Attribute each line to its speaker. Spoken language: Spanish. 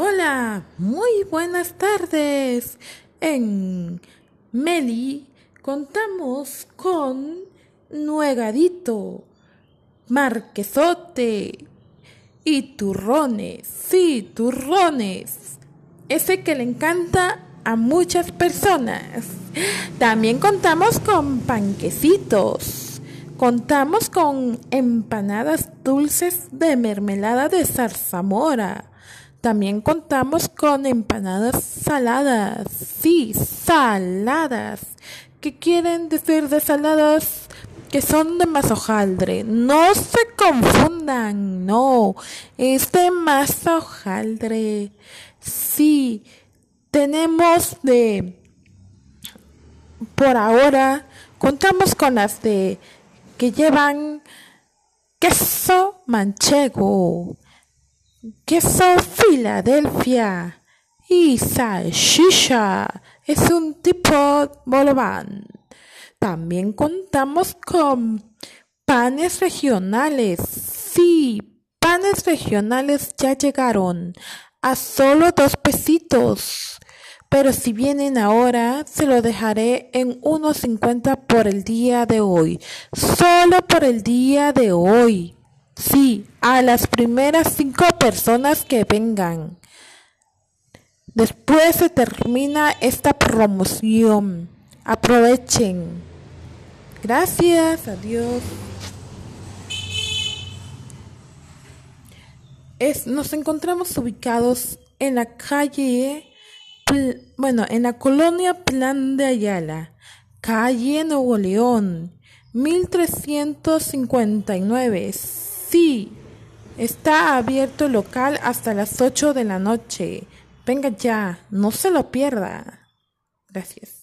Speaker 1: Hola, muy buenas tardes. En Meli contamos con Nuegadito, Marquesote y turrones. Sí, turrones. Ese que le encanta a muchas personas. También contamos con panquecitos. Contamos con empanadas dulces de mermelada de zarzamora también contamos con empanadas saladas. Sí, saladas. ¿Qué quieren decir de saladas? Que son de mazojaldre. No se confundan, no. Es de mazojaldre. Sí, tenemos de... Por ahora, contamos con las de... que llevan queso manchego queso Filadelfia y salchicha. Es un tipo bolobán. También contamos con panes regionales. Sí, panes regionales ya llegaron a solo dos pesitos. Pero si vienen ahora, se lo dejaré en 1.50 por el día de hoy. Solo por el día de hoy. Sí, a las primeras cinco personas que vengan. Después se termina esta promoción. Aprovechen. Gracias, adiós. Es, nos encontramos ubicados en la calle, bueno, en la colonia Plan de Ayala, calle Nuevo León, 1359. Sí, está abierto el local hasta las 8 de la noche. Venga ya, no se lo pierda. Gracias.